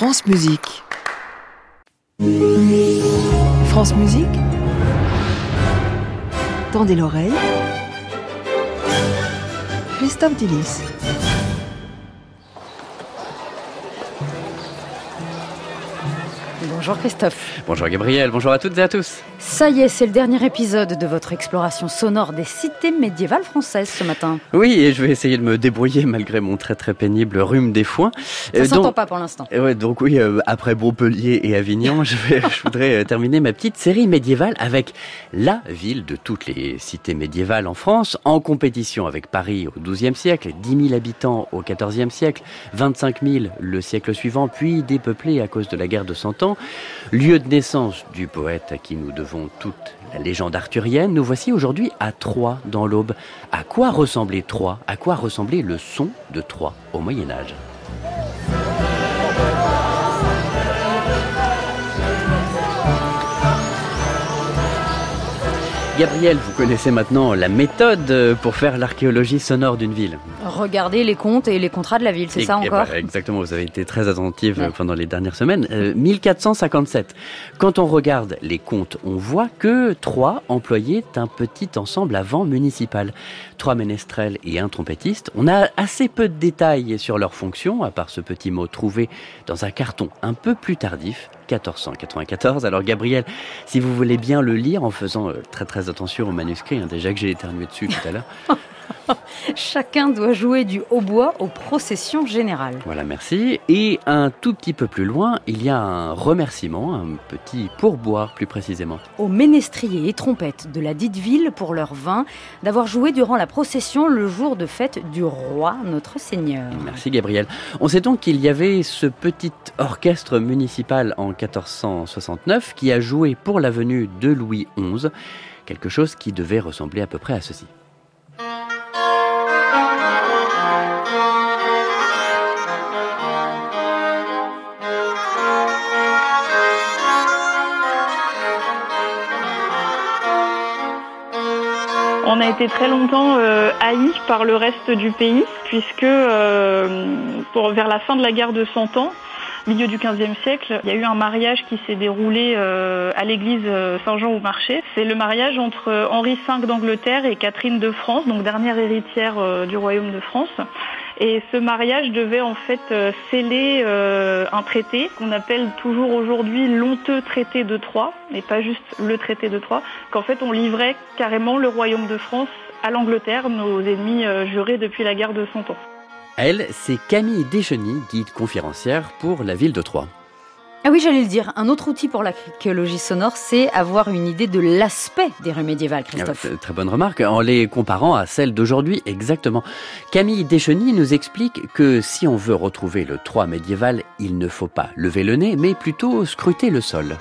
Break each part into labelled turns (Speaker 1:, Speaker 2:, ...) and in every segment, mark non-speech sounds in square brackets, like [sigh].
Speaker 1: France Musique. France Musique. Tendez l'oreille. Christophe Dillis.
Speaker 2: Bonjour Christophe.
Speaker 3: Bonjour Gabriel, bonjour à toutes et à tous.
Speaker 2: Ça y est, c'est le dernier épisode de votre exploration sonore des cités médiévales françaises ce matin.
Speaker 3: Oui, et je vais essayer de me débrouiller malgré mon très très pénible rhume des foins.
Speaker 2: Ça s'entend pas pour l'instant.
Speaker 3: Ouais, donc oui, euh, après Montpellier et Avignon, [laughs] je, vais, je voudrais euh, terminer ma petite série médiévale avec la ville de toutes les cités médiévales en France, en compétition avec Paris au XIIe siècle, 10 000 habitants au XIVe siècle, 25 000 le siècle suivant, puis dépeuplée à cause de la guerre de Cent Ans. Lieu de naissance du poète à qui nous devons toute la légende arthurienne, nous voici aujourd'hui à Troyes dans l'Aube. À quoi ressemblait Troyes À quoi ressemblait le son de Troyes au Moyen Âge? Gabriel, vous connaissez maintenant la méthode pour faire l'archéologie sonore d'une ville.
Speaker 2: Regardez les comptes et les contrats de la ville, c'est ça encore
Speaker 3: bah, Exactement, vous avez été très attentive ouais. pendant les dernières semaines. Euh, 1457. Quand on regarde les comptes, on voit que Troyes employait un petit ensemble à vent municipal. Trois ménestrels et un trompettiste. On a assez peu de détails sur leurs fonctions, à part ce petit mot trouvé dans un carton un peu plus tardif, 1494. Alors Gabriel, si vous voulez bien le lire en faisant euh, très très attention au manuscrit, hein, déjà que j'ai éternué dessus tout à l'heure. [laughs] [laughs]
Speaker 2: Chacun doit jouer du hautbois aux processions générales.
Speaker 3: Voilà, merci. Et un tout petit peu plus loin, il y a un remerciement, un petit pourboire plus précisément.
Speaker 2: Aux ménestriers et trompettes de la dite ville pour leur vin, d'avoir joué durant la procession le jour de fête du roi, notre Seigneur.
Speaker 3: Merci Gabriel. On sait donc qu'il y avait ce petit orchestre municipal en 1469 qui a joué pour la venue de Louis XI, quelque chose qui devait ressembler à peu près à ceci.
Speaker 4: On a été très longtemps euh, haïs par le reste du pays, puisque euh, vers la fin de la guerre de Cent Ans, milieu du XVe siècle, il y a eu un mariage qui s'est déroulé euh, à l'église Saint-Jean au Marché. C'est le mariage entre Henri V d'Angleterre et Catherine de France, donc dernière héritière euh, du royaume de France. Et ce mariage devait en fait euh, sceller euh, un traité qu'on appelle toujours aujourd'hui l'honteux traité de Troyes, et pas juste le traité de Troyes, qu'en fait on livrait carrément le royaume de France à l'Angleterre, nos ennemis euh, jurés depuis la guerre de Cent Ans.
Speaker 3: Elle, c'est Camille Descheny, guide conférencière pour la ville de Troyes.
Speaker 2: Ah oui, j'allais le dire. Un autre outil pour l'archéologie sonore, c'est avoir une idée de l'aspect des rues médiévales, Christophe.
Speaker 3: Ah, très bonne remarque, en les comparant à celles d'aujourd'hui, exactement. Camille Descheny nous explique que si on veut retrouver le Troyes médiéval, il ne faut pas lever le nez, mais plutôt scruter le sol.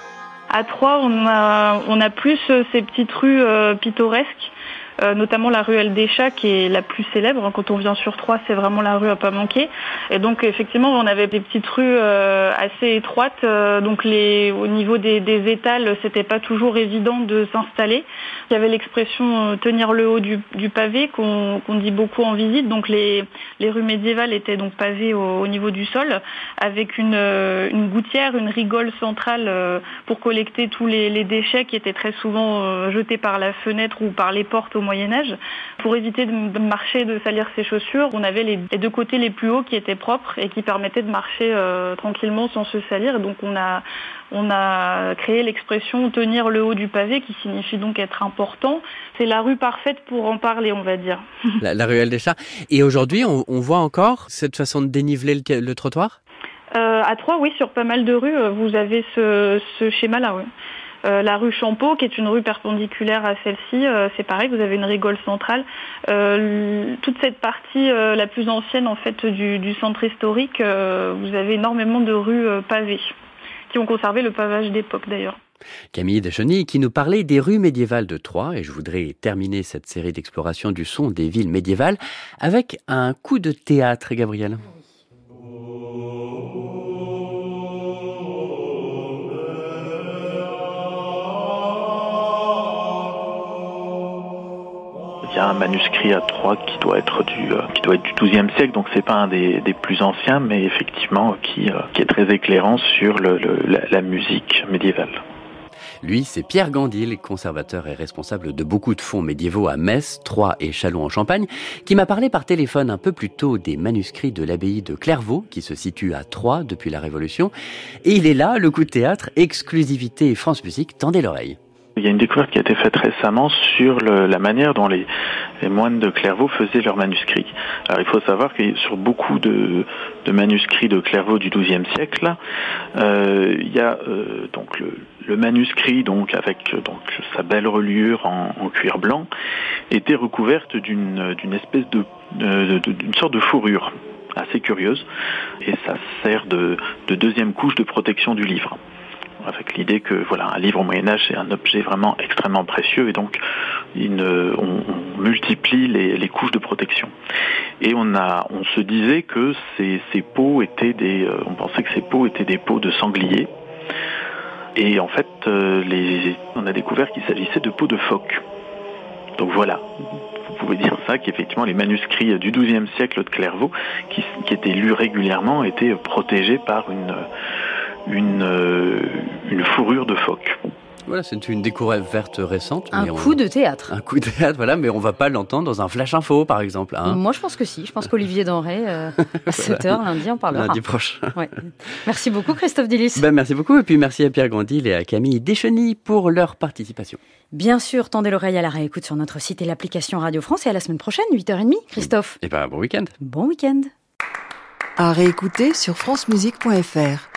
Speaker 4: À Troyes, on a, on a plus ces petites rues euh, pittoresques. Euh, notamment la ruelle des Chats qui est la plus célèbre. Quand on vient sur Troyes, c'est vraiment la rue à pas manquer. Et donc effectivement, on avait des petites rues euh, assez étroites. Euh, donc au niveau des, des étals, c'était pas toujours évident de s'installer. Il y avait l'expression tenir le haut du, pavé qu'on qu dit beaucoup en visite. Donc les, rues médiévales étaient donc pavées au, au niveau du sol, avec une, gouttière, une rigole centrale pour collecter tous les, déchets qui étaient très souvent jetés par la fenêtre ou par les portes Moyen Âge. Pour éviter de marcher, de salir ses chaussures, on avait les, deux côtés les plus hauts qui étaient propres et qui permettaient de marcher euh, tranquillement sans se salir. Donc on a, on a créé l'expression tenir le haut du pavé qui signifie donc être important. C'est la rue parfaite pour en parler, on va dire. [laughs]
Speaker 3: La, la ruelle des chats. Et aujourd'hui, on, on, voit encore cette façon de déniveler le, le trottoir?
Speaker 4: Euh, À Troyes, oui, sur pas mal de rues, vous avez ce, ce schéma-là, oui. Euh, la rue Champeau, qui est une rue perpendiculaire à celle-ci, euh, c'est pareil, vous avez une rigole centrale. Euh, toute cette partie la plus ancienne en fait du, centre historique, vous avez énormément de rues pavées, qui ont conservé le pavage d'époque d'ailleurs.
Speaker 3: Camille Descheny qui nous parlait des rues médiévales de Troyes et je voudrais terminer cette série d'exploration du son des villes médiévales avec un coup de théâtre, Gabriel.
Speaker 5: Tiens, un manuscrit à Troyes qui doit être du qui du XIIe siècle, donc c'est pas un des, plus anciens, mais effectivement qui qui est très éclairant sur la musique médiévale.
Speaker 3: Lui, c'est Pierre Gandil, conservateur et responsable de beaucoup de fonds médiévaux à Metz, Troyes et Châlons-en-Champagne, qui m'a parlé par téléphone un peu plus tôt des manuscrits de l'abbaye de Clairvaux, qui se situe à Troyes depuis la Révolution. Et il est là, le coup de théâtre, exclusivité France Musique, tendez l'oreille.
Speaker 5: Il y a une découverte qui a été faite récemment sur la manière dont les, moines de Clairvaux faisaient leurs manuscrits. Alors il faut savoir que sur beaucoup de, manuscrits de Clairvaux du XIIe siècle, euh, il y a euh, donc le, manuscrit donc avec donc sa belle reliure en, cuir blanc était recouverte d'une espèce de d'une sorte de fourrure assez curieuse et ça sert de deuxième couche de protection du livre avec l'idée que voilà un livre au Moyen Âge c'est un objet vraiment extrêmement précieux et donc on, multiplie les, couches de protection. Et on a, on se disait que ces, peaux étaient des, euh, on pensait que ces peaux étaient des peaux de sanglier. Et en fait, euh, les, on a découvert qu'il s'agissait de peaux de phoque. Donc voilà, vous pouvez dire ça, qu'effectivement les manuscrits du XIIe siècle de Clairvaux, qui étaient lus régulièrement, étaient protégés par une une, euh, une fourrure de phoque.
Speaker 3: Voilà, c'est une découverte récente.
Speaker 2: Un coup on... de théâtre.
Speaker 3: Un coup de théâtre, voilà, mais on va pas l'entendre dans un flash info, par exemple. Hein.
Speaker 2: Moi, je pense que si. Je pense qu'Olivier Denré, euh, [laughs] à 7h, lundi, on parlera.
Speaker 3: Lundi prochain.
Speaker 2: Ouais. Merci beaucoup, Christophe Dillis.
Speaker 3: Ben, merci beaucoup. Et puis, merci à Pierre Grandil et à Camille Descheny pour leur participation.
Speaker 2: Bien sûr, tendez l'oreille à la réécoute sur notre site et l'application Radio France. Et à la semaine prochaine, 8h30, Christophe.
Speaker 3: Et ben, bon week-end.
Speaker 2: Bon week-end.
Speaker 1: À réécouter sur francemusique.fr.